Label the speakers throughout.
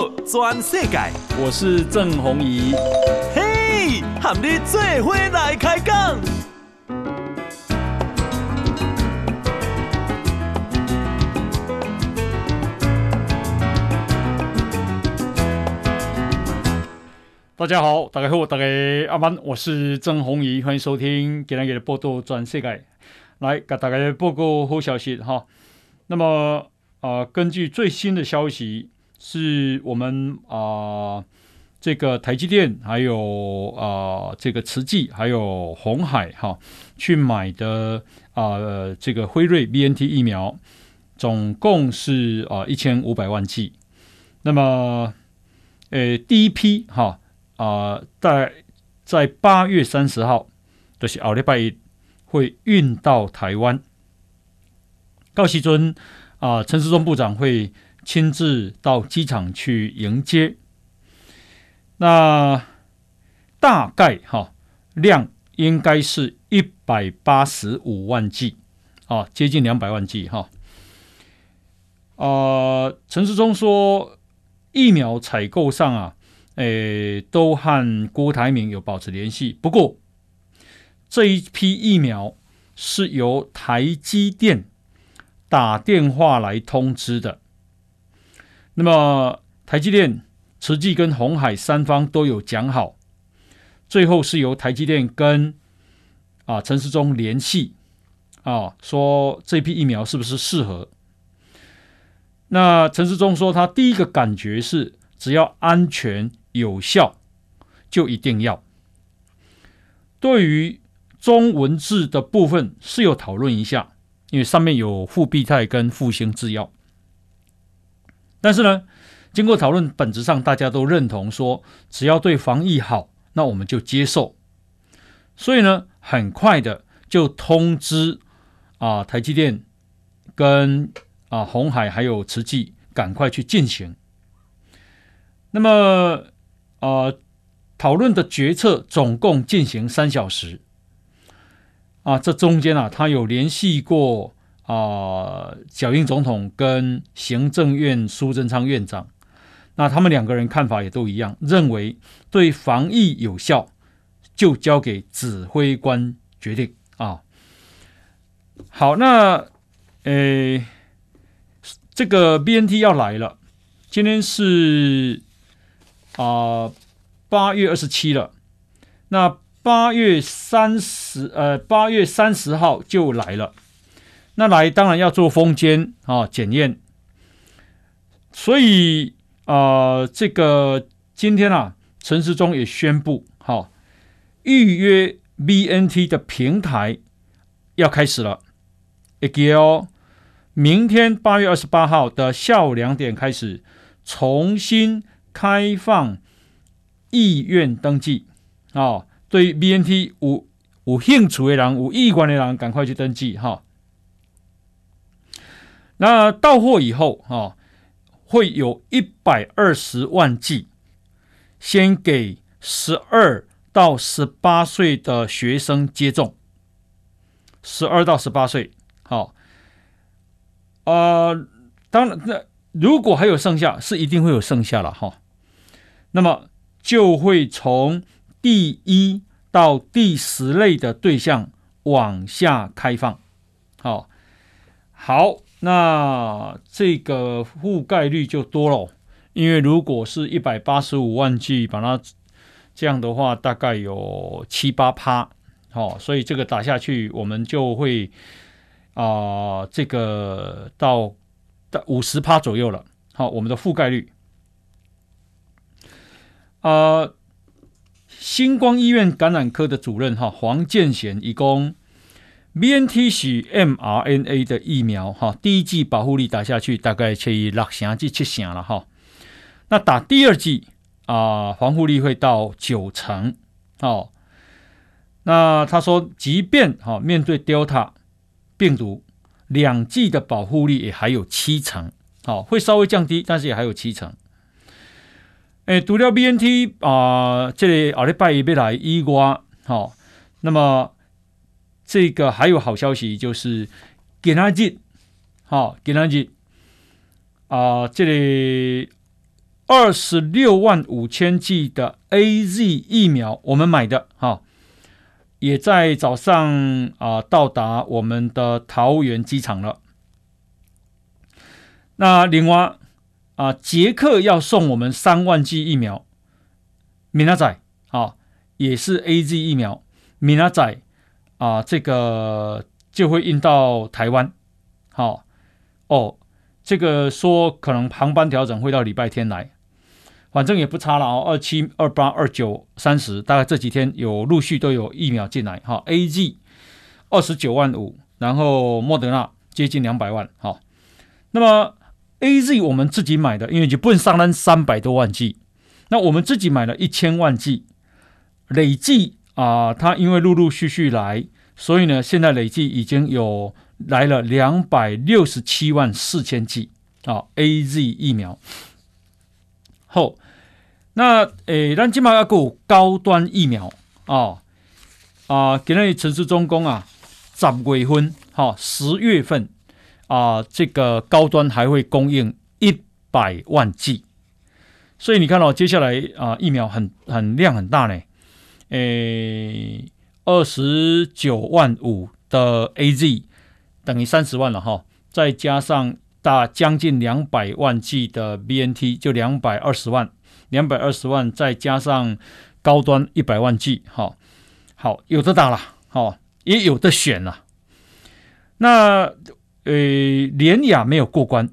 Speaker 1: 道全世界，
Speaker 2: 我是郑宏仪。
Speaker 1: 嘿，和你做伙来开讲。
Speaker 2: 大家好，大家好，大家阿曼，我是郑宏仪，欢迎收听今天的报道转世界。来给大家报告好消息哈。那么啊、呃，根据最新的消息，是我们啊、这个台积电还有啊、这个慈济还有鸿海哈去买的啊、这个辉瑞 BNT 疫苗，总共是啊一千五百万剂。那么呃第一批哈。啊，在在八月三十号，就是奥利拜一会运到台湾。高希尊啊，陈时中部长会亲自到机场去迎接。那大概哈、量应该是一百八十五万剂啊，接近两百万剂哈。啊，陈世忠说疫苗采购上啊。诶，都和郭台铭有保持联系。不过，这一批疫苗是由台积电打电话来通知的。那么，台积电、慈济跟红海三方都有讲好，最后是由台积电跟啊陈时中联系啊，说这批疫苗是不是适合？那陈时中说，他第一个感觉是只要安全。有效就一定要。对于中文字的部分是有讨论一下，因为上面有复必泰跟复兴制药。但是呢，经过讨论，本质上大家都认同说，只要对防疫好，那我们就接受。所以呢，很快的就通知啊，台积电跟啊鸿海还有慈济，赶快去进行。那么。啊，讨论的决策总共进行三小时。啊，这中间啊，他有联系过啊，小英总统跟行政院苏贞昌院长。那他们两个人看法也都一样，认为对防疫有效，就交给指挥官决定啊。好，那诶，这个 BNT 要来了，今天是。啊，八月二十七了，那八月三十，呃，八月三十号就来了。那来当然要做封监啊，检验。所以啊，这个今天啊，陈时中也宣布，哈、啊，预约 BNT 的平台要开始了。也给哦，明天八月二十八号的下午两点开始重新。开放意愿登记啊、哦！对 BNT 有有兴趣的人、有意愿的人，赶快去登记哈、那到货以后啊、哦，会有一百二十万剂，先给十二到十八岁的学生接种。十二到十八岁，好、哦，呃，当然那。如果还有剩下，是一定会有剩下了哈。那么就会从第一到第十类的对象往下开放。好，好，那这个覆盖率就多了，因为如果是一百八十五万剂，把它这样的话，大概有七八趴。好，所以这个打下去，我们就会啊、这个到。到五十趴左右了，好，我们的覆盖率。呃，星光医院感染科的主任哈黄建贤，以供 BNT 是 mRNA 的疫苗哈，第一剂保护力打下去大概可以六成至七成了哈，那打第二剂啊，防护力会到九成哦。那他说，即便哈面对 Delta 病毒。两剂的保护力也还有七成，好，会稍微降低，但是也还有七成。诶，读了 BNT 啊，这里阿里拜一边来伊瓜，好，那么这个还有好消息就是给他进，好，给他进啊，这里二十六万五千剂的 AZ 疫苗，我们买的哈，也在早上啊、到达我们的桃园机场了。那另外啊，捷克要送我们三万剂疫苗，明仔啊也是 AZ 疫苗，明仔啊这个就会运到台湾，好哦。这个说可能航班调整会到礼拜天来，反正也不差了哦。二七、二八、二九、三十，大概这几天有陆续都有疫苗进来。哈，A G 二十九万五，然后莫德纳接近两百万。好，那么 A Z 我们自己买的，因为就不能上单三百多万剂，那我们自己买了一千万剂，累计啊，它因为陆陆续续来，所以呢，现在累计已经有。来了两百六十七万四千剂啊！A Z 疫苗后，那诶，咱今嘛要有高端疫苗啊啊！今日陈时中讲啊，十月份哈，十月份啊，这个高端还会供应一百万剂，所以你看到、哦、接下来啊，疫苗很很量很大呢，诶，二十九万五的 A Z。等于三十万了哈，再加上大将近两百万剂的 BNT，就两百二十万，两百二十万再加上高端一百万剂，哈，好有的打了，好也有的选了。那呃，联雅没有过关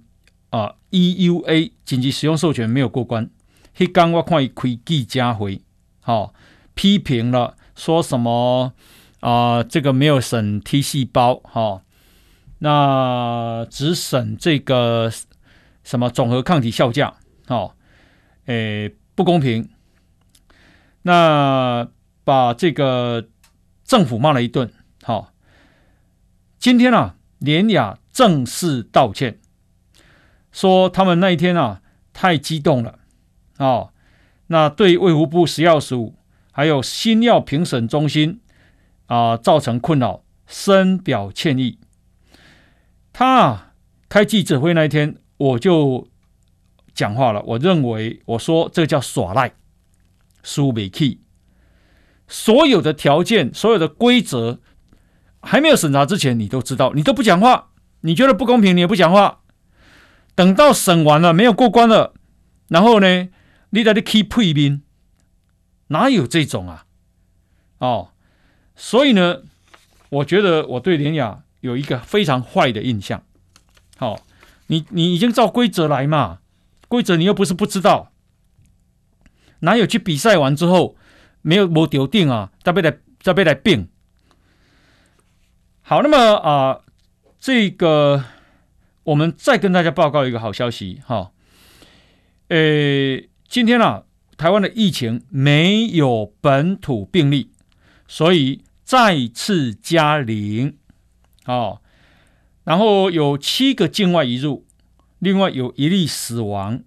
Speaker 2: 啊，EUA 紧急使用授权没有过关。迄刚我看伊开记者会，好批评了，说什么啊？这个没有审 T 细胞，哈。那只审这个什么总和抗体效价，哦，诶，不公平。那把这个政府骂了一顿，好、哦。今天啊，联雅正式道歉，说他们那一天啊太激动了，哦，那对卫福部食药署还有新药评审中心啊、造成困扰，深表歉意。他啊，开记者会那一天，我就讲话了。我认为，我说这叫耍赖，输没气。所有的条件、所有的规则还没有审查之前，你都知道，你都不讲话。你觉得不公平，你也不讲话。等到审完了，没有过关了，然后呢，你在这起屁民，哪有这种啊？哦，所以呢，我觉得我对联亚。有一个非常坏的印象，好、哦，你你已经照规则来嘛？规则你又不是不知道，哪有去比赛完之后没有没丢定啊？再被来再被来变。好，那么啊、这个我们再跟大家报告一个好消息哈。呃、今天啊，台湾的疫情没有本土病例，所以再次加零。哦，然后有七个境外移入，另外有一例死亡。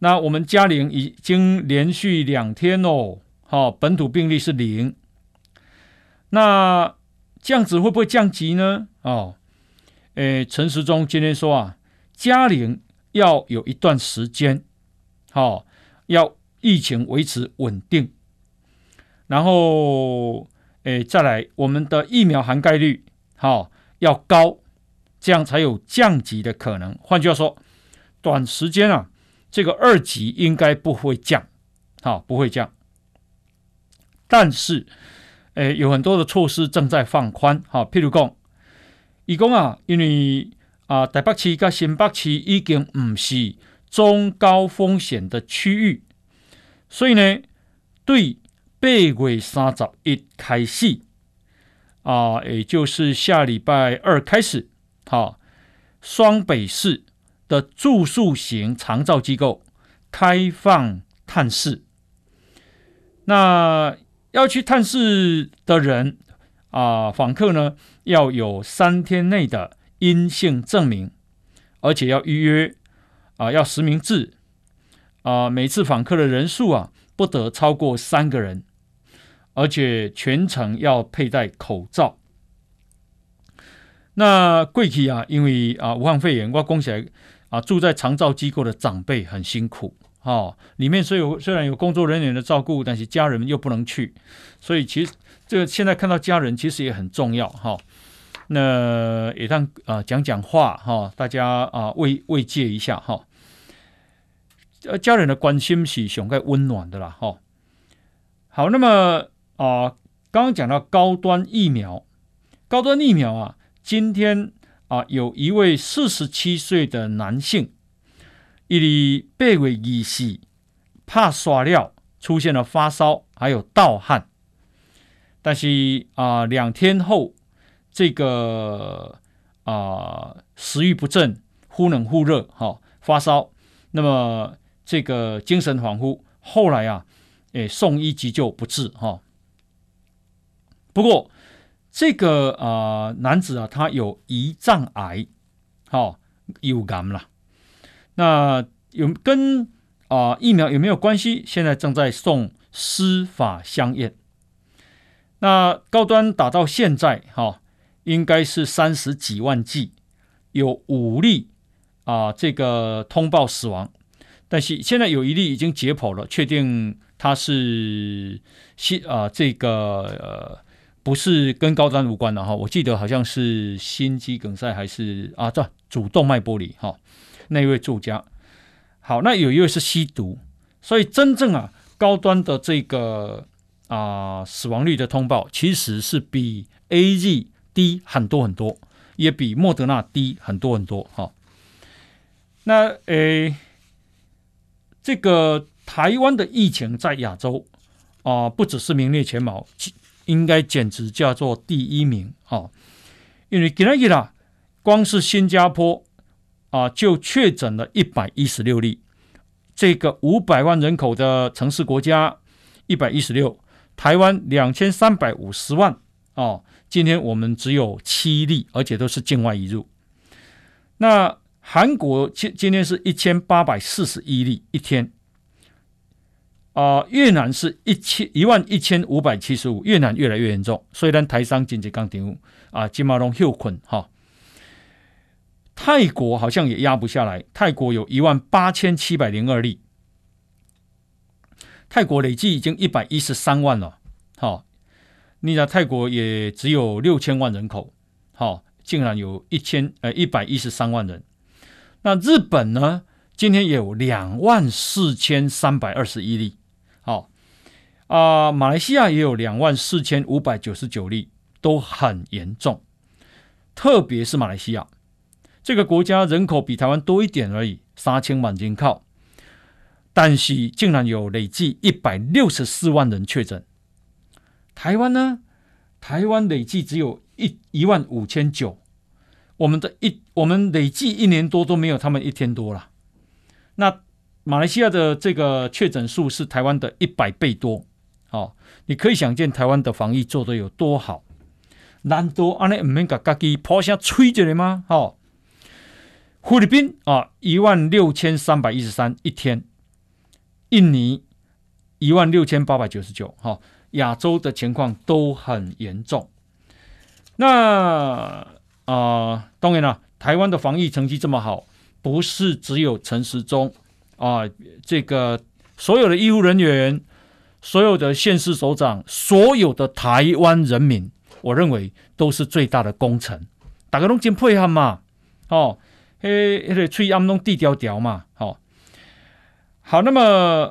Speaker 2: 那我们嘉陵已经连续两天哦，好，本土病例是零。那这样子会不会降级呢？哦，诶，陈时中今天说啊，嘉陵要有一段时间，好，要疫情维持稳定，然后诶，再来我们的疫苗涵盖率。好，要高，这样才有降级的可能。换句话说，短时间啊，这个二级应该不会降，好，不会降。但是，诶，有很多的措施正在放宽。好，譬如讲，伊讲啊，因为啊，台北市跟新北市已经不是中高风险的区域，所以呢，对八月三十一开始。啊，也就是下礼拜二开始，好，双北市的住宿型长照机构开放探视。那要去探视的人啊，访客呢要有三天内的阴性证明，而且要预约啊，要实名制啊，每次访客的人数啊不得超过三个人。而且全程要佩戴口罩。那贵体啊，因为啊武汉肺炎，我讲起来啊，住在长照机构的长辈很辛苦哦，里面虽有虽然有工作人员的照顾，但是家人又不能去，所以其实这个现在看到家人其实也很重要哈、那也让啊、讲讲话哈、大家啊、慰慰藉一下哈。呃、家人的关心是上盖温暖的啦哈、好，那么啊、刚刚讲到高端疫苗，高端疫苗啊，今天啊、有一位四十七岁的男性。伊里八月二四怕刷了，出现了发烧，还有盗汗。但是啊、两天后，这个啊、食欲不振，忽冷忽热，哈、发烧。那么这个精神恍惚，后来啊，诶，送医急救不治，哈、哦。不过这个啊、男子啊，他有胰脏癌，哈、哦，有癌了。那有跟啊、疫苗有没有关系？现在正在送司法相验。那高端打到现在哈、应该是三十几万剂，有五例啊、这个通报死亡，但是现在有一例已经解剖了，确定他是心啊这个呃不是跟高端无关的哈。我记得好像是心肌梗塞还是啊这主动脉剥离哈。那一位作家，好，那有一位是吸毒，所以真正啊高端的这个啊、死亡率的通报，其实是比 AZ 低很多很多，也比莫德纳低很多很多。哈、那诶，这个台湾的疫情在亚洲啊、不只是名列前茅，应该简直叫做第一名。啊、哦，因为今日啦，光是新加坡。啊，就确诊了一百一十六例，这个五百万人口的城市国家，一百一十六，台湾两千三百五十万哦，今天我们只有七例，而且都是境外移入。那韩国今今天是一千八百四十一例一天，啊，越南是一千一万一千五百七十五，越南越来越严重，虽然台商经济刚停啊，金马龙休困哈。泰国好像也压不下来，泰国有一万八千七百零二例，泰国累计已经一百一十三万了。好，你讲泰国也只有六千万人口，好，竟然有一千呃一百一十三万人。那日本呢？今天也有两万四千三百二十一例，好啊，马来西亚也有两万四千五百九十九例，都很严重，特别是马来西亚。这个国家人口比台湾多一点而已，三千万人靠，但是竟然有累计一百六十四万人确诊。台湾呢？台湾累计只有一一万五千九，我们的一我们累计一年多都没有他们一天多了。那马来西亚的这个确诊数是台湾的一百倍多，哦，你可以想见台湾的防疫做得有多好。难道安尼唔免甲家己破声吹着的吗？哦。菲律宾啊，一万六千三百一十三一天；印尼一万六千八百九十九。哈，亚洲的情况都很严重。那啊、呃，当然了，台湾的防疫成绩这么好，不是只有陈时中啊，这个所有的医护人员、所有的县市首长、所有的台湾人民，我认为都是最大的功臣。大家拢真配合嘛，哦。嘿，那个吹暗弄地调调嘛，好，好，那么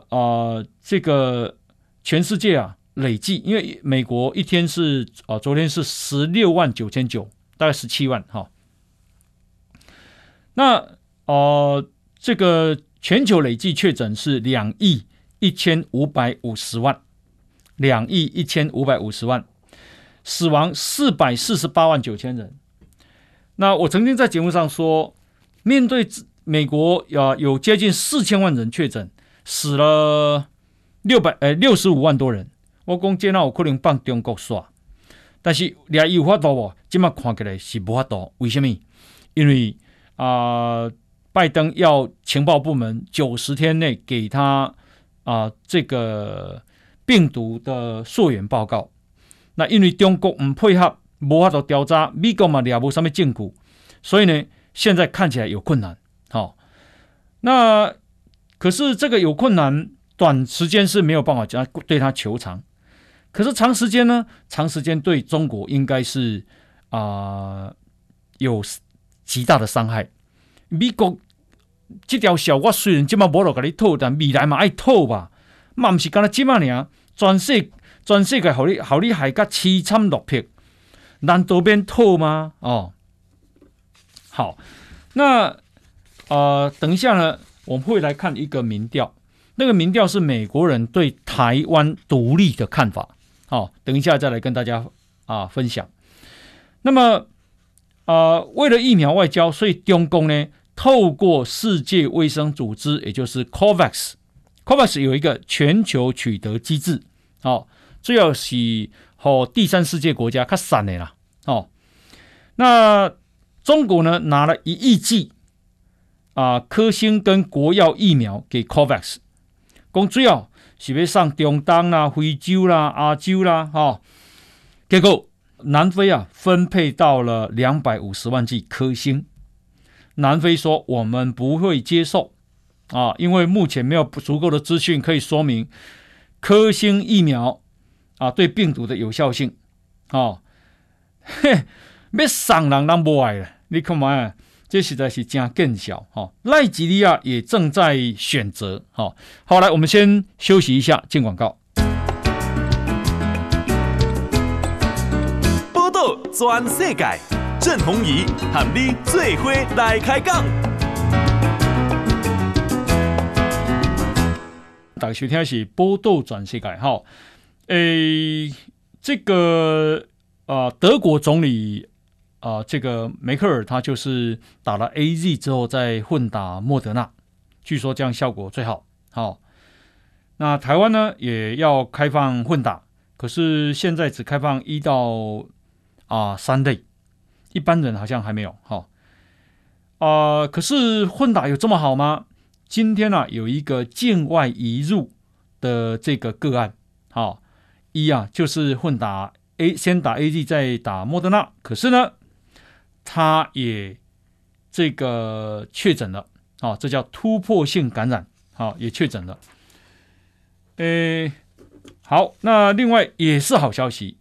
Speaker 2: 啊、呃，这个全世界啊，累计，因为美国一天是啊、昨天是十六万九千九，大概十七万哈。那哦、呃，这个全球累计确诊是两亿一千五百五十万，两亿一千五百五十万，死亡四百四十八万九千人。那我曾经在节目上说。面对美国啊，有接近四千万人确诊，死了六百呃六十五万多人。我讲这那我可能帮中国耍，但是俩有法度不？今麦看起来是无法度。为什么？因为啊、拜登要情报部门九十天内给他啊、这个病毒的溯源报告。那因为中国唔配合，无法度调查，美国嘛俩无什么证据，所以呢。现在看起来有困难，好、那可是这个有困难，短时间是没有办法将对他求偿。可是长时间呢？长时间对中国应该是啊、呃、有极大的伤害。美国这条小我虽然今嘛无落给你吐，但未来嘛爱吐吧？嘛不是干那今嘛呢？全世全世界好你好你还甲凄惨落魄，难道变吐吗？哦，好，那呃，等一下呢，我们会来看一个民调，那个民调是美国人对台湾独立的看法。好、哦，等一下再来跟大家啊分享。那么，啊、呃，为了疫苗外交，所以中共呢透过世界卫生组织，也就是 COVAX，COVAX 有一个全球取得机制。哦，主要是和第三世界国家较散的啦。哦，那中国呢拿了一亿剂啊科兴跟国药疫苗给 COVAX，公主要。是要上中东啦、非洲啦、亚洲啦，哈、哦，结果南非啊分配到了两百五十万剂科兴，南非说我们不会接受。啊，因为目前没有足够的资讯可以说明科兴疫苗啊对病毒的有效性，哦，嘿，要送人人不爱了，你看嘛。这实在是真更小哈，奈及利亚也正在选择哈。好，来，我们先休息一下，进广告。
Speaker 1: 报道全世界，郑弘仪和你最伙来开讲。
Speaker 2: 大家收听的是报道全世界哈。诶，这个呃，德国总理。啊、这个梅克尔他就是打了 AZ 之后再混打莫德纳，据说这样效果最好。好、哦，那台湾呢也要开放混打，可是现在只开放一到啊三类，一般人好像还没有。好、哦，啊、可是混打有这么好吗？今天呢、啊、有一个境外移入的这个个案，好、哦，一啊就是混打 A 先打 AZ 再打莫德纳，可是呢。他也这个确诊了，啊，这叫突破性感染，好，也确诊了。诶，好，那另外也是好消息，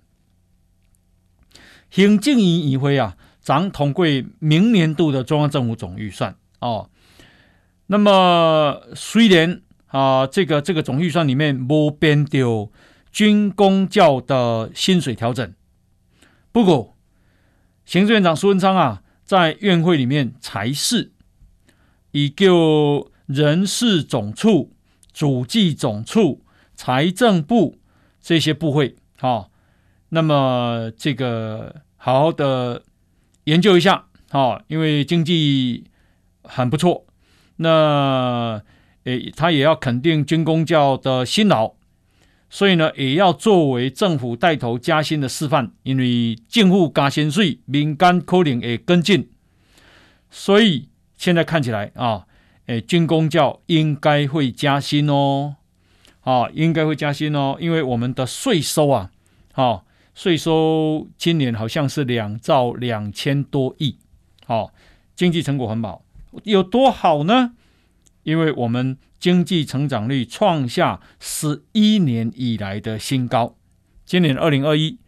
Speaker 2: 行政院议会啊，将通过明年度的中央政府总预算哦。那么虽然啊，这个这个总预算里面没变掉军公教的薪水调整，不过。行政院长苏文昌啊，在院会里面才是，以就人事总处、主计总处、财政部这些部会，好，那么这个好好的研究一下，好，因为经济很不错，那诶，他也要肯定军公教的辛劳。所以呢，也要作为政府带头加薪的示范，因为政府加薪水，民间可能也跟进。所以现在看起来啊，诶，军工教应该会加薪哦，啊，应该会加薪哦，因为我们的税收啊，啊，税收今年好像是两兆两千多亿，好，经济成果很好，有多好呢？因为我们经济成长率创下十一年以来的新高，今年二零二一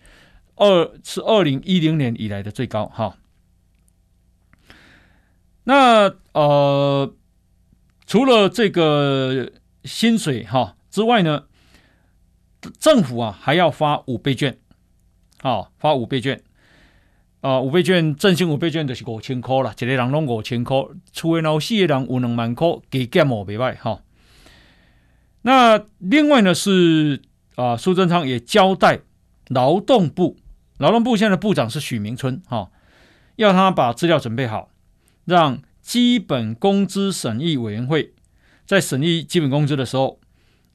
Speaker 2: 二是二零一零年以来的最高哈。那呃，除了这个薪水哈之外呢，政府啊还要发五倍券，啊发五倍券。啊，五倍券振兴五倍券就是五千块了，一个人拢五千块，厝的老四个人有两万块，加减无袂歹哈。那另外呢是啊，苏贞昌也交代劳动部，劳动部现在的部长是许明春哈，要他把资料准备好，让基本工资审议委员会在审议基本工资的时候，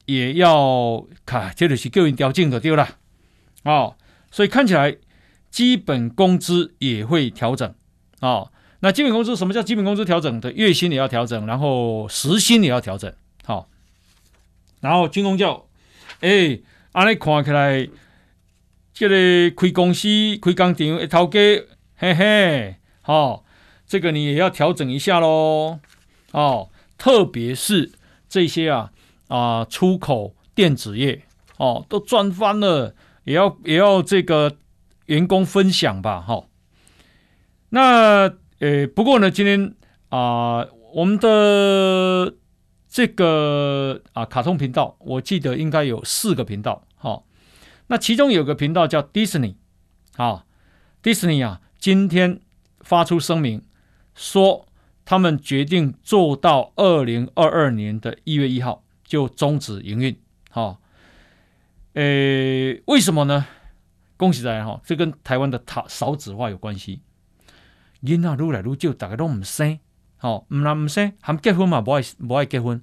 Speaker 2: 也要卡，这就是叫人调整的对了啊。所以看起来。基本工资也会调整。啊、哦，那基本工资什么叫基本工资调整的？月薪也要调整，然后时薪也要调整，好、然后军工教，哎，安尼看起来，这个开公司开工厂一头家，嘿嘿，好、这个你也要调整一下喽，哦，特别是这些啊啊出口电子业哦都赚翻了，也要也要这个员工分享吧哈、那呃不过呢，今天啊、我们的这个啊卡通频道，我记得应该有四个频道哈、那其中有个频道叫 Disney 啊，Disney 啊今天发出声明说。他们决定做到二零二二年的一月一号就终止营运，哈，诶，为什么呢？恭喜大家哈，这跟台湾的少少子化有关系。囡仔愈来愈少，大家都唔生，好，唔啦唔生，还结婚嘛？不爱不爱结婚，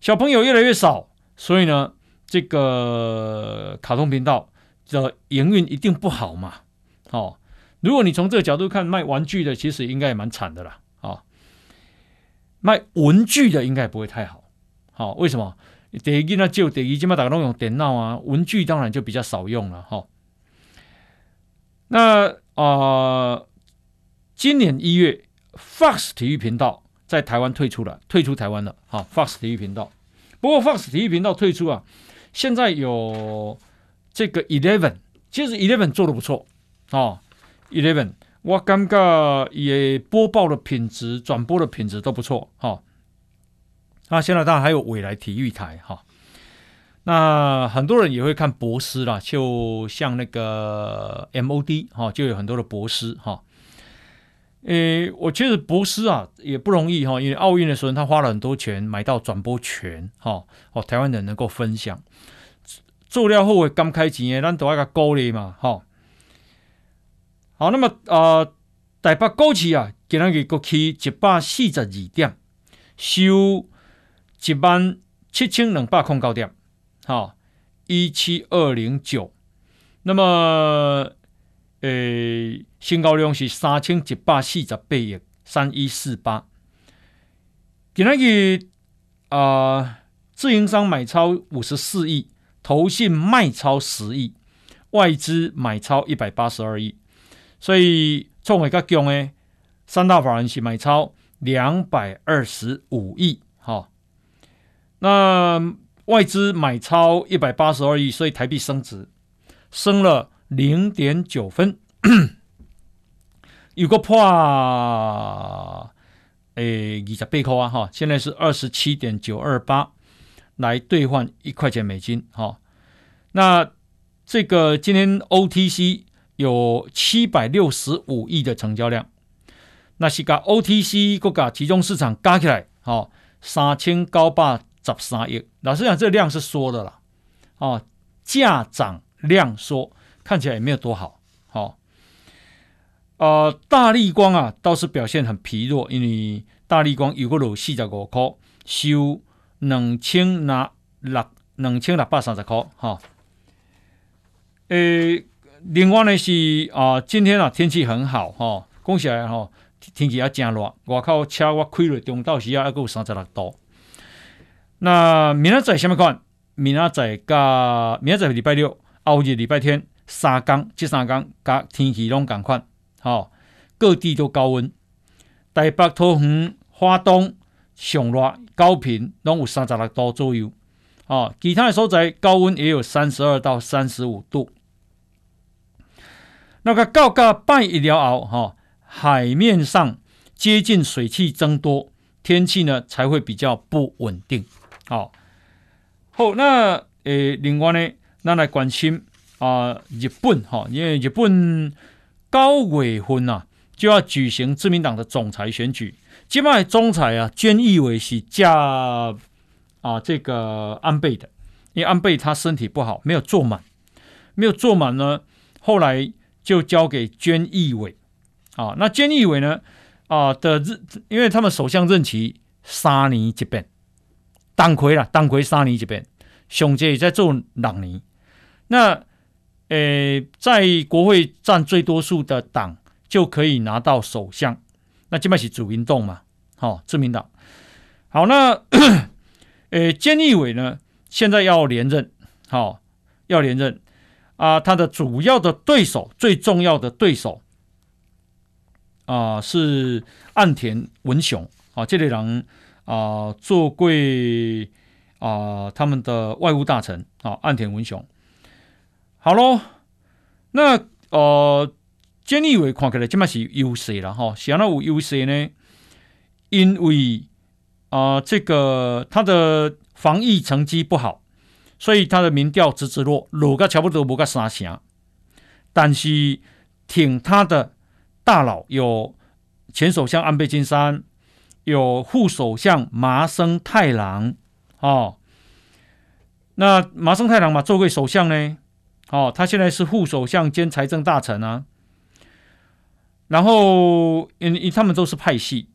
Speaker 2: 小朋友越来越少，所以呢，这个卡通频道的营运一定不好嘛。哦，如果你从这个角度看，卖玩具的其实应该也蛮惨的啦。哦卖文具的应该不会太好，好，为什么？第一呢就第一，起码大家都用电脑啊，文具当然就比较少用了哈。那啊、今年一月，Fox 体育频道在台湾退出了，退出台湾了。好，Fox 体育频道，不过 Fox 体育频道退出啊，现在有这个 Eleven，其实 Eleven 做的不错啊，Eleven。我感觉也播报的品质、转播的品质都不错哈。那现在当然还有未来体育台哈。那很多人也会看博斯啦，就像那个 MOD 哈，就有很多的博斯哈。诶，我觉得博斯啊也不容易哈，因为奥运的时候他花了很多钱买到转播权哈，哦，台湾人能够分享。做了后会刚开钱，咱都要个鼓励嘛哈。好，那么啊、呃，台北股市啊，今日国企一百四十二点，收一万七千两百空高点，好，一七二零九。那么，呃，新高量是三千一百四十八亿，三一四八。今日啊，自营商买超五十四亿，投信卖超十亿，外资买超一百八十二亿。所以，创会较强诶，三大法人是买超两百二十五亿，哈。那外资买超一百八十二亿，所以台币升值，升了零点九分。有个破诶二十八块啊，哈，现在是二十七点九二八，来兑换一块钱美金，哈。那这个今天 OTC。有七百六十五亿的成交量，那是个 OTC 国家集中市场加起来，哦，三千九百十三亿。老实讲，这量是缩的啦，哦，价涨量缩，看起来也没有多好，哦，呃，大立光啊，倒是表现很疲弱，因为大立光有个楼四十五块，收两千那六两千六百三十块，哈、哦，诶。另外呢是啊、今天啊天气很好哈，讲起来哈，天气也真热，外口车我开了中到时啊，还有三十六度。那明仔载什么款？明仔载加明仔载礼拜六，后日礼拜天三天，这三天加天气拢同款，好，各地都高温。台北、桃园、花东上热，高屏拢有三十六度左右，哦，其他的所在高温也有三十二到三十五度。那个高高拜一了后，哈，海面上接近水汽增多，天气呢才会比较不稳定。好，好，那诶，另外呢，那来关心啊、日本哈，因为日本高尾婚呐就要举行自民党的总裁选举，今麦总裁啊，菅义伟是嫁啊这个安倍的，因为安倍他身体不好，没有坐满，没有坐满呢，后来。就交给菅义伟，啊，那菅义伟呢？啊的日，因为他们首相任期三年一变，党魁啦，党魁三年一变，熊杰也在做两年。那，呃，在国会占最多数的党就可以拿到首相，那这边是主民动嘛，好、哦，自民党。好，那，诶，菅义伟呢？现在要连任，好、哦，要连任。啊，他的主要的对手，最重要的对手啊，是岸田文雄啊，这类人啊做贵啊他们的外务大臣啊岸田文雄。好喽，那呃，菅义伟看起来起码是优势了哈，想要有优势呢，因为啊、呃、这个他的防疫成绩不好。所以他的民调直直落，落个差不多无个三成，但是挺他的大佬有前首相安倍晋三，有副首相麻生太郎，哦，那麻生太郎嘛做过首相呢，哦，他现在是副首相兼财政大臣啊，然后因因他们都是派系，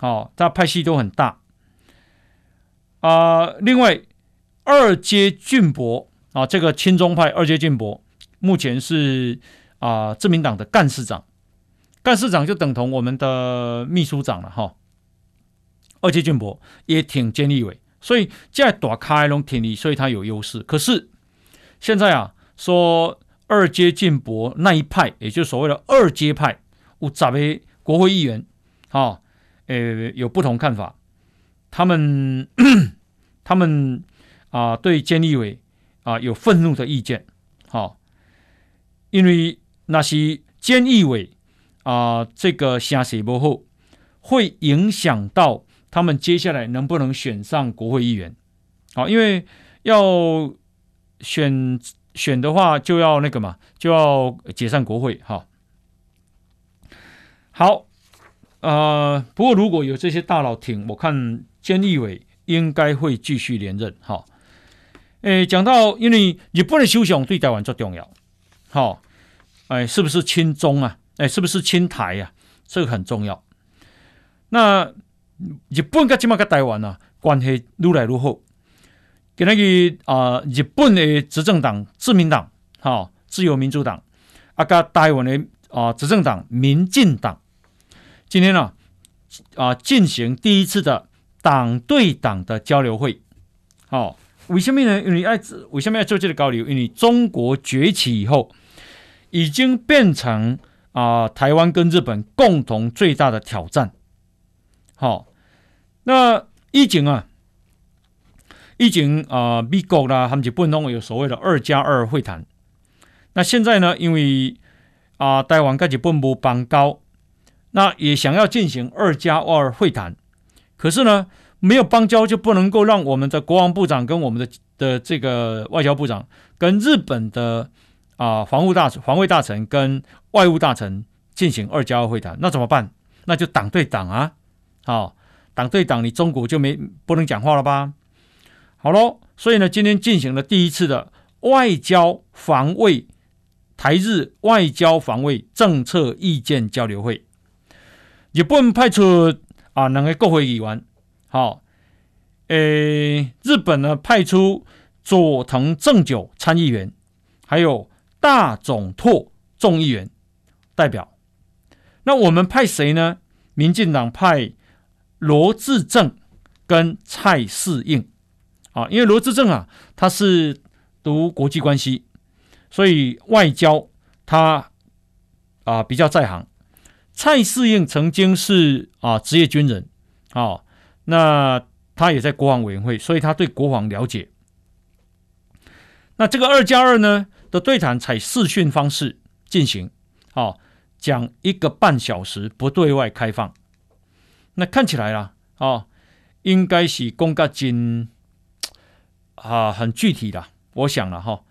Speaker 2: 哦，他派系都很大，啊、另外。二阶俊博啊，这个亲中派二阶俊博目前是啊自民党的干事长，干事长就等同我们的秘书长了哈。二阶俊博也挺菅义伟，所以在打开龙挺你，所以他有优势。可是现在啊，说二阶俊博那一派，也就是所谓的二阶派，有十位国会议员啊，呃，有不同看法，他们 他们。啊，对菅义伟啊有愤怒的意见，好、哦，因为那些菅义伟啊这个声势不好，会影响到他们接下来能不能选上国会议员，好、因为要选选的话就要那个嘛，就要解散国会，哈、好，呃，不过如果有这些大佬挺，我看菅义伟应该会继续连任，哈、诶，讲到因为日本的首相对台湾最重要，好、哎，是不是亲中啊？哎，是不是亲台呀、啊？这个很重要。那日本跟今麦跟台湾啊，关系越来越好。跟那个啊，日本的执政党自民党，哈、自由民主党，啊，跟台湾的啊执政党民进党，今天呢啊，啊进行第一次的党对党的交流会，好、哦。为什么呢？因为爱为什么要做这个交流？因为中国崛起以后，已经变成啊、台湾跟日本共同最大的挑战。好、那以前啊，以前啊、美国啦，他们就不能有所谓的二加二会谈。那现在呢，因为啊、呃，台湾跟日本没邦交，那也想要进行二加二会谈，可是呢？没有邦交就不能够让我们的国防部长跟我们的的这个外交部长跟日本的啊、防务大、防卫大臣跟外务大臣进行二加二会谈，那怎么办？那就党对党啊，好、党对党，你中国就没不能讲话了吧？好喽，所以呢，今天进行了第一次的外交防卫台日外交防卫政策意见交流会，日本派出啊两个国会议员。好，诶，日本呢派出佐藤正久参议员，还有大冢拓众议员代表。那我们派谁呢？民进党派罗志政跟蔡适应。啊，因为罗志政啊，他是读国际关系，所以外交他啊比较在行。蔡适应曾经是啊职业军人，啊。那他也在国防委员会，所以他对国防了解。那这个二加二呢的对谈采视讯方式进行，好，讲一个半小时，不对外开放。那看起来啦，哦，应该是公告金啊，很具体的，我想了哈。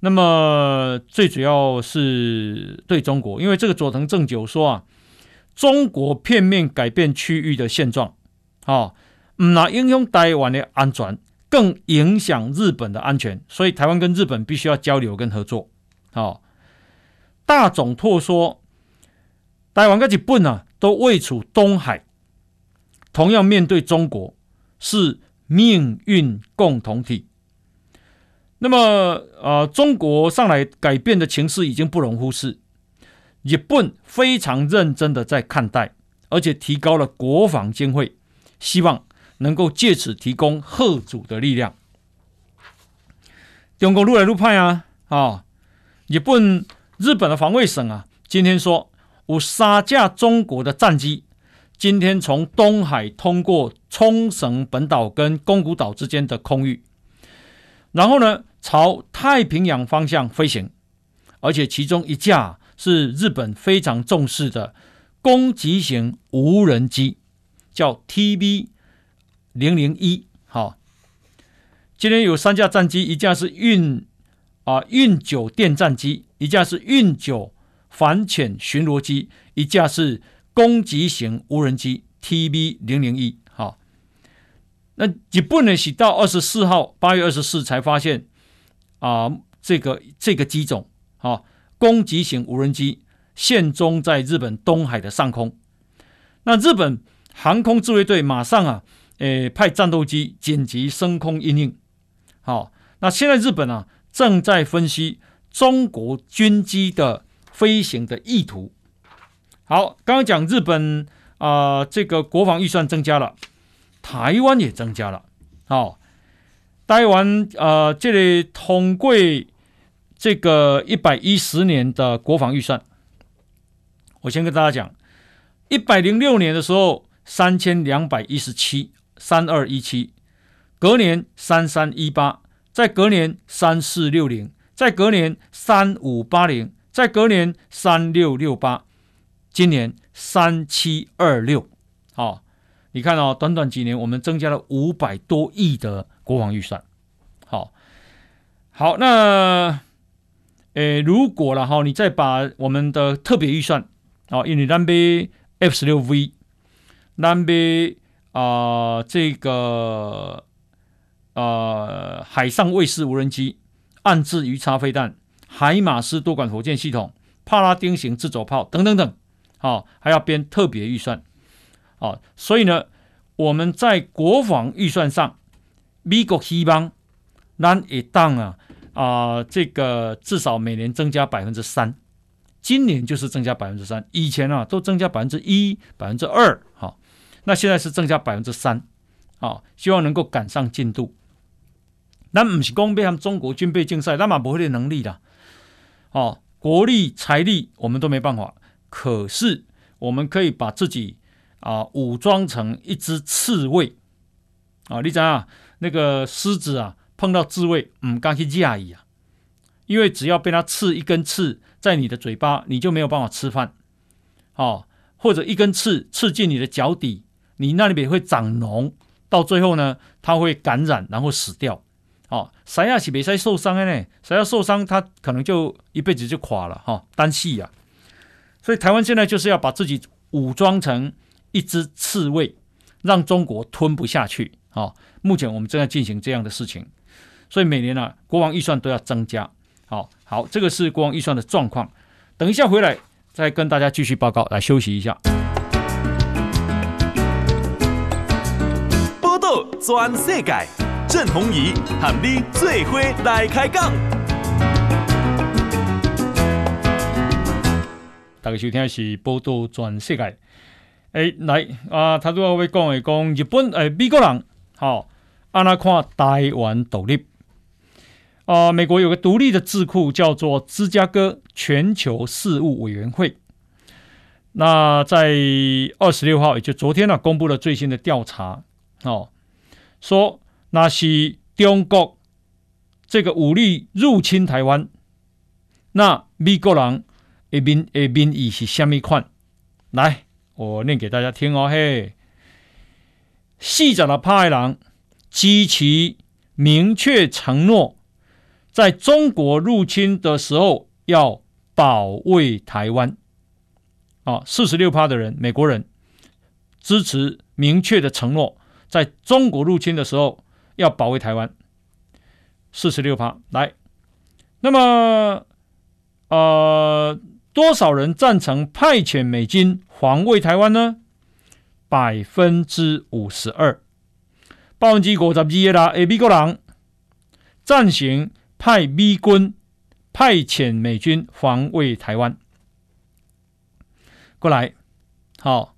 Speaker 2: 那么最主要是对中国，因为这个佐藤正久说啊，中国片面改变区域的现状。哦，唔那影响台湾的安全，更影响日本的安全，所以台湾跟日本必须要交流跟合作。哦，大总拓说，台湾跟日本呢都位处东海，同样面对中国是命运共同体。那么，呃，中国上来改变的情势已经不容忽视，日本非常认真的在看待，而且提高了国防经费。希望能够借此提供贺主的力量。中国越来越派啊！啊，日本日本的防卫省啊，今天说有三架中国的战机，今天从东海通过冲绳本岛跟宫古岛之间的空域，然后呢，朝太平洋方向飞行，而且其中一架是日本非常重视的攻击型无人机，叫 TB 零零一。好，今天有三架战机，一架是运啊运九电战机，一架是运九反潜巡逻机，一架是攻击型无人机 TB 零零一。好，那日本呢是到二十四号，八月二十四才发现啊，这个这个机种啊，攻击型无人机现踪在日本东海的上空。那日本航空自卫队马上啊。诶，派战斗机紧急升空应应。好，那现在日本啊正在分析中国军机的飞行的意图。好，刚刚讲日本啊、这个国防预算增加了，台湾也增加了。好，台湾啊，这里通过这个一百一十年的国防预算，我先跟大家讲，一百零六年的时候三千两百一十七。三二一七，隔年三三一八，再隔年三四六零，再隔年三五八零，再隔年三六六八，今年三七二六。好，你看哦，短短几年，我们增加了五百多亿的国防预算。好，好，那，诶，如果了哈，你再把我们的特别预算，哦，因为南边 F 十六 V，南边。啊、这个呃，海上卫士无人机、暗制鱼叉飞弹、海马斯多管火箭系统、帕拉丁型自走炮等等等，哦，还要编特别预算，哦，所以呢，我们在国防预算上，美国希望咱一档啊啊、这个至少每年增加百分之三，今年就是增加百分之三，以前啊都增加百分之一、百分之二，好。那现在是增加百分之三，啊，希望能够赶上进度。那不是讲被他们中国军备竞赛，那么不会的能力的，哦，国力财力我们都没办法。可是我们可以把自己啊武装成一只刺猬，啊，你知啊，那个狮子啊碰到刺猬，嗯，刚去驾驭啊，因为只要被它刺一根刺在你的嘴巴，你就没有办法吃饭，哦，或者一根刺刺进你的脚底。你那里边会长脓，到最后呢，它会感染，然后死掉。哦，谁要是没谁受伤的呢？谁要受伤，他可能就一辈子就垮了哈，单细呀。所以台湾现在就是要把自己武装成一只刺猬，让中国吞不下去。哦，目前我们正在进行这样的事情，所以每年啊，国防预算都要增加。好，好，这个是国防预算的状况。等一下回来再跟大家继续报告。来休息一下。全世界，郑弘仪喊你最伙来开讲。大家收听的是报道全世界。哎，来啊，他都要会讲一讲日本哎，美国人好，按那看台湾独立啊。美国有个独立的智库叫做芝加哥全球事务委员会。那在二十六号，也就昨天呢、啊，公布了最新的调查哦。说那是中国这个武力入侵台湾，那美国人的民的民意是虾米款？来，我念给大家听哦。嘿，四十六趴的人支持明确承诺，在中国入侵的时候要保卫台湾。啊，四十六趴的人，美国人支持明确的承诺。在中国入侵的时候，要保卫台湾，四十六趴。来，那么，呃，多少人赞成派遣美军防卫台湾呢？百分之五十二，百分之五十二啦，诶，美国人赞成派美军派遣美军防卫台湾。过来，好，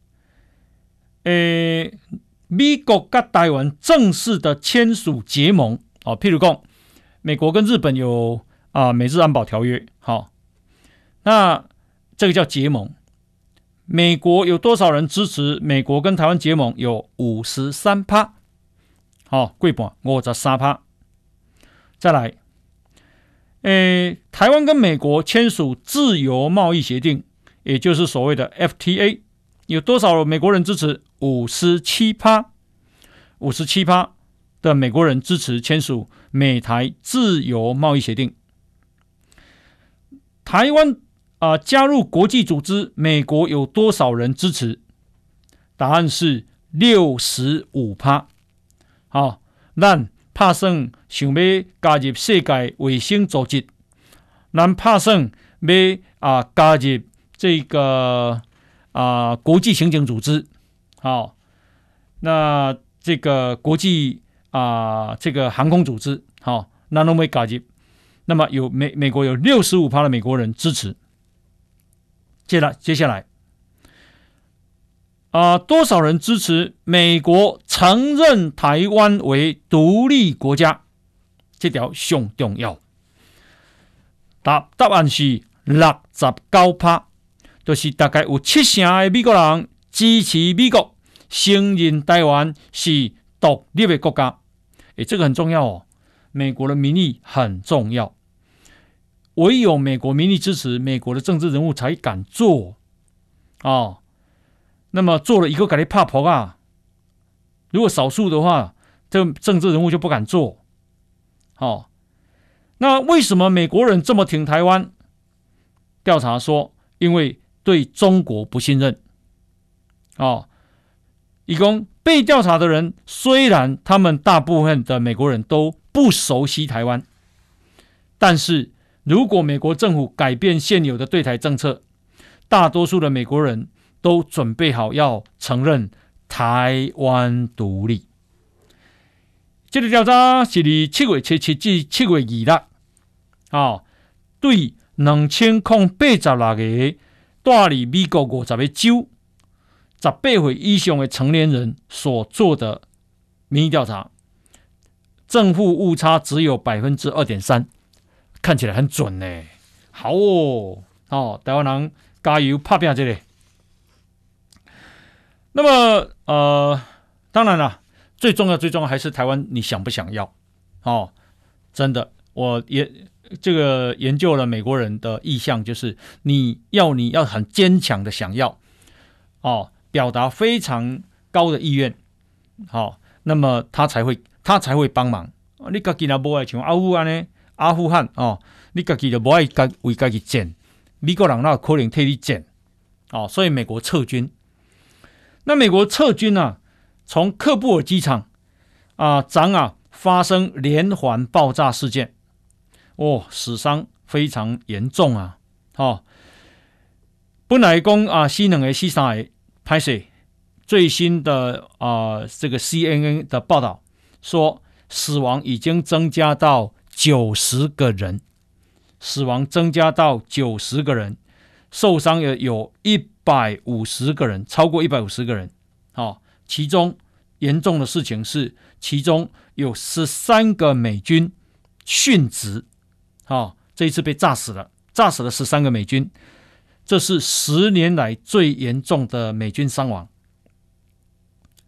Speaker 2: 诶。美国跟台湾正式的签署结盟哦，譬如讲，美国跟日本有啊美日安保条约，那这个叫结盟。美国有多少人支持美国跟台湾结盟？有五十三趴。好，贵半五十三趴。再来，诶，台湾跟美国签署自由贸易协定，也就是所谓的 FTA，有多少美国人支持？五十七趴，五十七趴的美国人支持签署美台自由贸易协定。台湾啊、加入国际组织，美国有多少人支持？答案是六十五趴。好，咱拍算想要加入世界卫生组织，咱拍算要啊、加入这个啊、国际刑警组织。好，那这个国际啊、这个航空组织，好，那都没加入。那么有美美国有六十五趴的美国人支持。接来接下来，啊、多少人支持美国承认台湾为独立国家？这条上重要。答答案是六十九趴，就是大概有七成的美国人支持美国。承认台湾是独立的国家，诶，这个很重要哦。美国的民意很重要，唯有美国民意支持，美国的政治人物才敢做哦。那么做了一个给你怕婆啊，如果少数的话，这政治人物就不敢做。哦，那为什么美国人这么挺台湾？调查说，因为对中国不信任。哦。一共被调查的人，虽然他们大部分的美国人都不熟悉台湾，但是如果美国政府改变现有的对台政策，大多数的美国人都准备好要承认台湾独立。这个调查是在七月七七至七月二日，啊，对两千零八十六个住在美国五十个州。十八岁以上的成年人所做的民意调查，正负误差只有百分之二点三，看起来很准呢。好哦，哦，台湾人加油拍拼这里。那么，呃，当然了，最重要、最重要还是台湾，你想不想要？哦，真的，我也这个研究了美国人的意向，就是你要你要很坚强的想要，哦。表达非常高的意愿，好，那么他才会他才会帮忙。你自己那不爱像阿富汗呢？阿富汗哦，你自己就不爱家为自己建，美国人那可能替你建，哦，所以美国撤军。那美国撤军、啊？从喀布尔机场啊，长啊发生连环爆炸事件，哦，死伤非常严重啊！哦，本来讲啊，西两个西三个。拍摄最新的啊、呃，这个 CNN 的报道说，死亡已经增加到九十个人，死亡增加到九十个人，受伤也有一百五十个人，超过一百五十个人。好、哦，其中严重的事情是，其中有十三个美军殉职。好、哦，这一次被炸死了，炸死了十三个美军。这是十年来最严重的美军伤亡，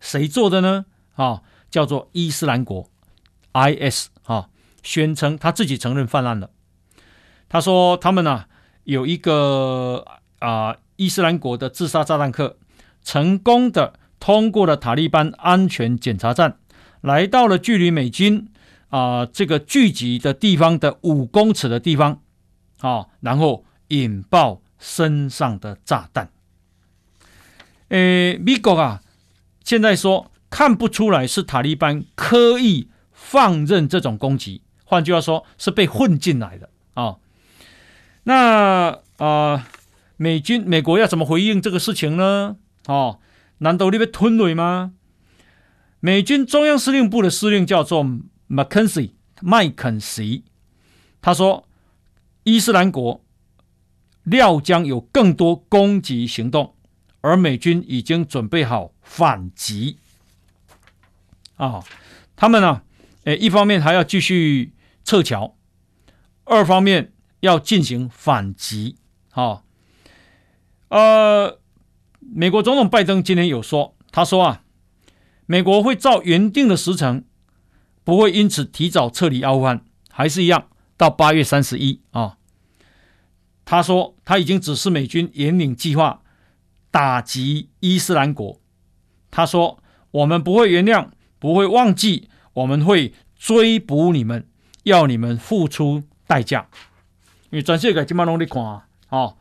Speaker 2: 谁做的呢？啊，叫做伊斯兰国 （IS） 啊，宣称他自己承认犯案了。他说他们呢、有一个啊伊斯兰国的自杀炸弹客，成功的通过了塔利班安全检查站，来到了距离美军啊这个聚集的地方的五公尺的地方，啊，然后引爆。身上的炸弹，诶，美国啊，现在说看不出来是塔利班刻意放任这种攻击，换句话说，是被混进来的啊、那啊、呃，美军美国要怎么回应这个事情呢？哦，难道你被吞了吗？美军中央司令部的司令叫做麦肯锡，麦肯锡，他说，伊斯兰国。料将有更多攻击行动，而美军已经准备好反击。啊，他们呢？诶，一方面还要继续撤侨，二方面要进行反击。啊，呃，美国总统拜登今天有说，他说啊，美国会照原定的时程，不会因此提早撤离阿富汗，还是一样到八月三十一啊。他说他已经指示美军引领计划，打击伊斯兰国。他说我们不会原谅，不会忘记，我们会追捕你们，要你们付出代价。因为全世界今晚拢在看啊。哦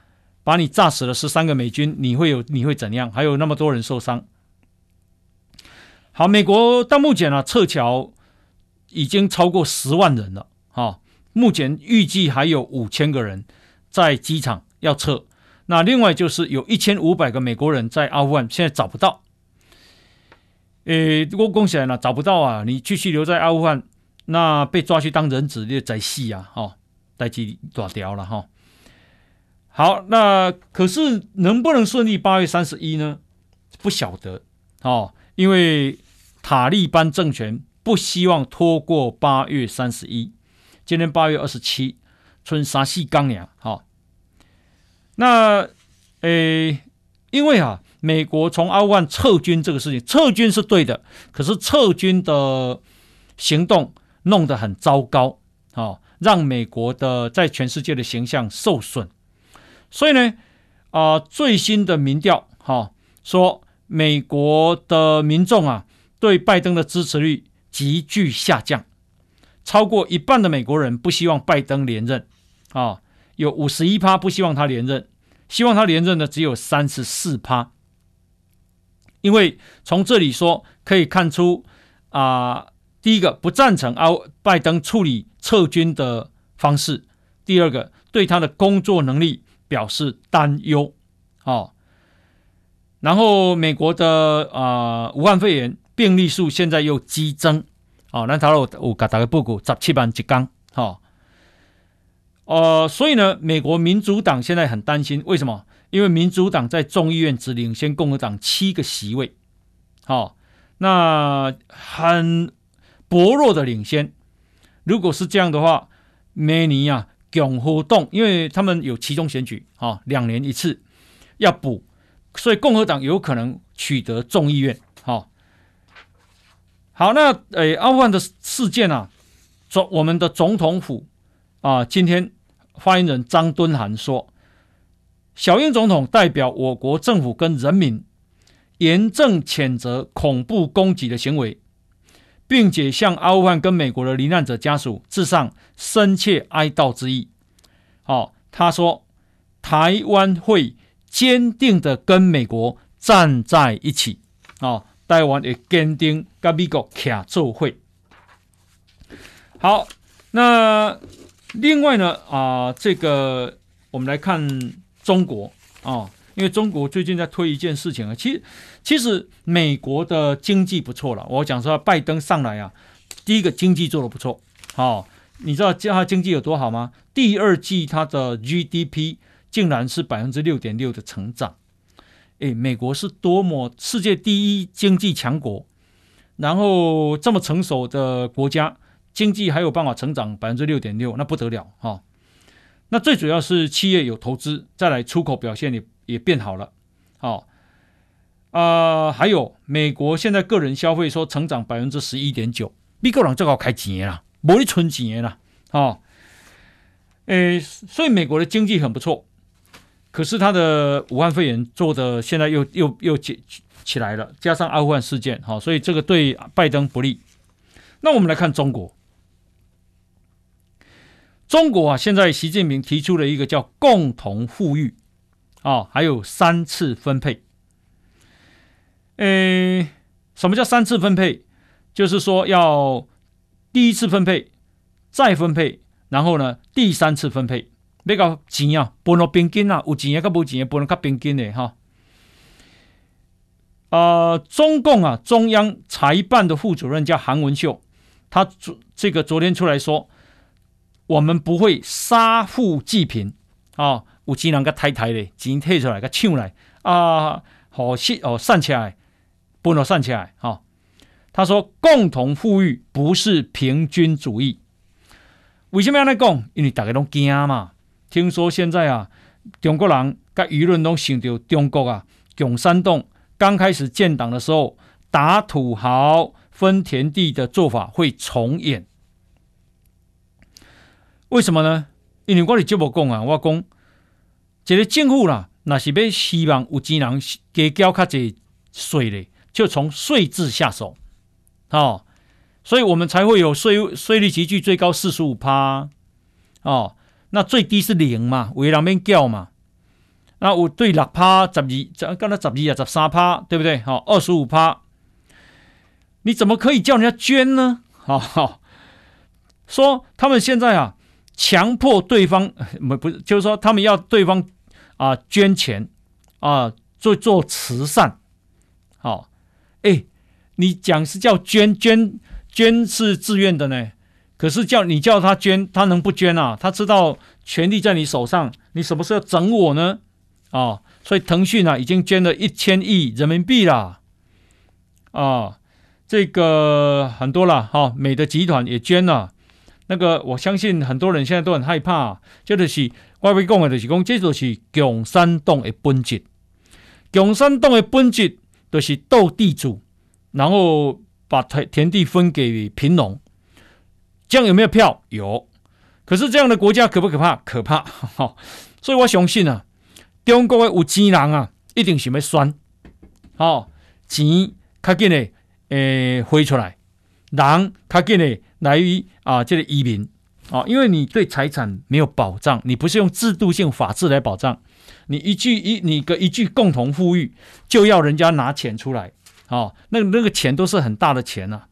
Speaker 2: 把你炸死了十三个美军，你会有你会怎样？还有那么多人受伤。好，美国到目前啊，撤侨已经超过十万人了。哈、哦，目前预计还有五千个人在机场要撤。那另外就是有一千五百个美国人在阿富汗现在找不到。诶，如果恭喜了，找不到啊！你继续留在阿富汗，那被抓去当人质，你在戏啊！哈、哦，代志大条了哈。哦好，那可是能不能顺利八月三十一呢？不晓得哦，因为塔利班政权不希望拖过八月三十一。今天八月二十七，春沙细刚呀，哈。那诶，因为啊，美国从阿富汗撤军这个事情，撤军是对的，可是撤军的行动弄得很糟糕，哦，让美国的在全世界的形象受损。所以呢，啊、最新的民调，哈、说美国的民众啊，对拜登的支持率急剧下降，超过一半的美国人不希望拜登连任，啊、有五十一趴不希望他连任，希望他连任的只有三十四趴。因为从这里说可以看出，啊、第一个不赞成啊拜登处理撤军的方式，第二个对他的工作能力。表示担忧，哦，然后美国的啊、呃、武汉肺炎病例数现在又激增，哦，那他有有给大家报告十七万一天，哦，呃，所以呢，美国民主党现在很担心，为什么？因为民主党在众议院只领先共和党七个席位，哦，那很薄弱的领先。如果是这样的话，明年啊。共和党，因为他们有其中选举，啊，两年一次要补，所以共和党有可能取得众议院，好，好，那诶，阿富汗的事件啊，总我们的总统府啊，今天发言人张敦涵说，小英总统代表我国政府跟人民严正谴责恐怖攻击的行为。并且向阿富汗跟美国的罹难者家属致上深切哀悼之意。好、哦，他说，台湾会坚定的跟美国站在一起。哦，台湾也坚定跟美国卡做会。好，那另外呢啊、呃，这个我们来看中国啊。哦因为中国最近在推一件事情啊，其实其实美国的经济不错了。我讲说拜登上来啊，第一个经济做得不错，好、哦，你知道叫他经济有多好吗？第二季它的 GDP 竟然是百分之六点六的成长，诶，美国是多么世界第一经济强国，然后这么成熟的国家，经济还有办法成长百分之六点六，那不得了哈、那最主要是企业有投资，再来出口表现也。也变好了，好、哦，啊、呃，还有美国现在个人消费说成长百分之十一点九，美国人最好开钱啦，没你存钱啦，哦，诶，所以美国的经济很不错，可是他的武汉肺炎做的现在又又又起起来了，加上阿富汗事件，好、哦，所以这个对拜登不利。那我们来看中国，中国啊，现在习近平提出了一个叫共同富裕。啊、还有三次分配。诶，什么叫三次分配？就是说要第一次分配，再分配，然后呢，第三次分配。那个钱啊，分到平均啊，有钱也跟无钱也，分到较平均的哈。呃，中共啊，中央财办的副主任叫韩文秀，他昨这个昨天出来说，我们不会杀富济贫啊。有钱人个太太嘞，钱退出来个抢来啊，好散哦散起来，不能散起来哈、他说共同富裕不是平均主义，为什么要来讲？因为大家都惊嘛。听说现在啊，中国人跟舆论都想着中国啊，穷山洞刚开始建党的时候打土豪分田地的做法会重演。为什么呢？因为我哋节目讲啊，我讲，这个政府啦，那是要希望有钱人加交较济税的，就从税制下手，哦，所以我们才会有税税率级距最高四十五趴，哦，那最低是零嘛，为人免缴嘛，那我对六趴十二，刚才十二啊十三趴，对不对？好，二十五趴，你怎么可以叫人家捐呢？好好说他们现在啊。强迫对方 不不是，就是说他们要对方啊捐钱啊做做慈善，好、哦，哎，你讲是叫捐捐捐是自愿的呢，可是叫你叫他捐，他能不捐啊？他知道权力在你手上，你什么时候整我呢？啊、哦，所以腾讯啊已经捐了一千亿人民币了，啊、哦，这个很多了哈、美的集团也捐了。那个，我相信很多人现在都很害怕，这就是我要讲的，就是讲，这就是共产党的本质。共产党的本质就是斗地主，然后把田田地分给贫农，这样有没有票？有。可是这样的国家可不可怕？可怕。所以我相信啊，中国的有钱人啊，一定是要选，好钱较紧的诶挥出来，人较紧的。来于啊，这个移民啊，因为你对财产没有保障，你不是用制度性法治来保障，你一句一你个一句共同富裕，就要人家拿钱出来啊，那那个钱都是很大的钱呐、啊，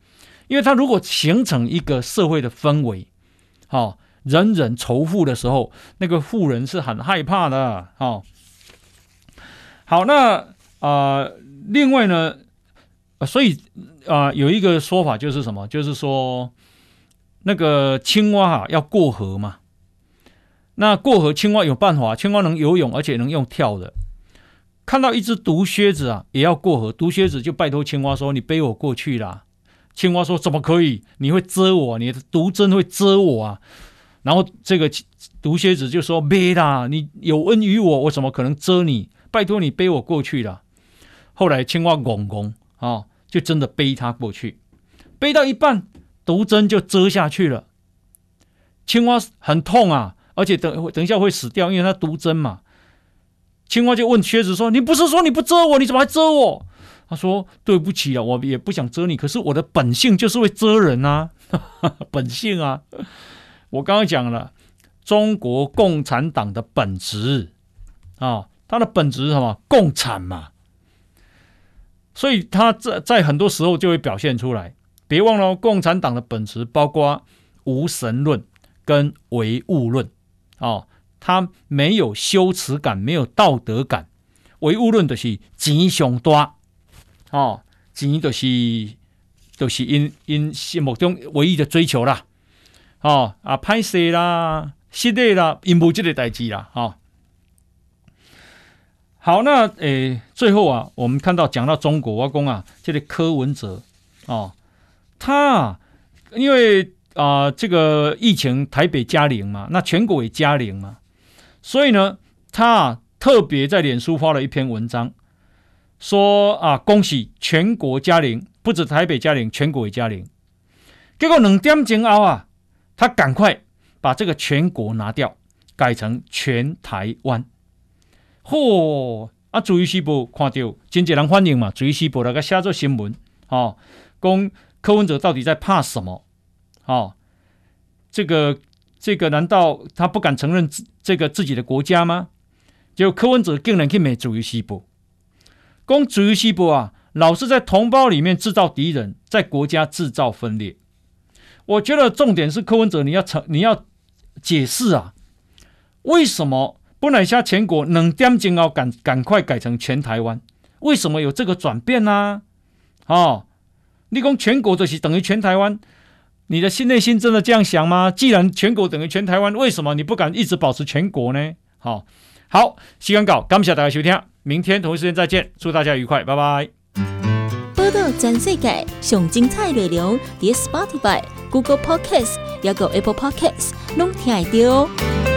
Speaker 2: 因为他如果形成一个社会的氛围，好，人人仇富的时候，那个富人是很害怕的，好，好，那啊、呃，另外呢，所以啊、呃，有一个说法就是什么，就是说。那个青蛙啊，要过河嘛？那过河，青蛙有办法，青蛙能游泳，而且能用跳的。看到一只毒蝎子啊，也要过河，毒蝎子就拜托青蛙说：“你背我过去啦。”青蛙说：“怎么可以？你会蛰我，你的毒针会蛰我啊！”然后这个毒蝎子就说：“别啦，你有恩于我，我怎么可能蛰你？拜托你背我过去啦。”后来青蛙拱拱啊，就真的背他过去，背到一半。毒针就蛰下去了，青蛙很痛啊，而且等等一下会死掉，因为它毒针嘛。青蛙就问蝎子说：“你不是说你不蛰我，你怎么还蛰我？”他说：“对不起啊，我也不想蛰你，可是我的本性就是会蛰人啊，本性啊。我刚刚讲了，中国共产党的本质啊，它的本质是什么？共产嘛，所以他在在很多时候就会表现出来。”别忘了，共产党的本质包括无神论跟唯物论。哦，他没有羞耻感，没有道德感。唯物论就是钱上大，哦，钱就是就是因因心目中唯一的追求啦。哦啊，歹势啦，失礼啦，因无这个代志啦。哦，好，那诶，最后啊，我们看到讲到中国，我讲啊，这个柯文哲，哦。他因为啊、这个疫情台北加零嘛，那全国也加零嘛，所以呢，他特别在脸书发了一篇文章，说啊，恭喜全国加零，不止台北加零，全国也加零。结果两点钟后啊，他赶快把这个全国拿掉，改成全台湾。嚯啊，自由时报看到真济人欢迎嘛，自由时报那个写做新闻，哦，讲。柯文哲到底在怕什么？哦，这个这个，难道他不敢承认这个自己的国家吗？就柯文哲竟然去美自由时报，讲自由时报啊，老是在同胞里面制造敌人，在国家制造分裂。我觉得重点是柯文哲，你要成你要解释啊，为什么不能下全国能点钟要赶赶快改成全台湾？为什么有这个转变呢？哦。你讲全国就是等于全台湾，你的心内心真的这样想吗？既然全国等于全台湾，为什么你不敢一直保持全国呢？好，好，新闻稿，感谢大家收听，明天同一时间再见，祝大家愉快，拜拜。波道全世界上精彩内容，点 Spotify、Google Podcasts，还有 Apple Podcasts，拢听得到。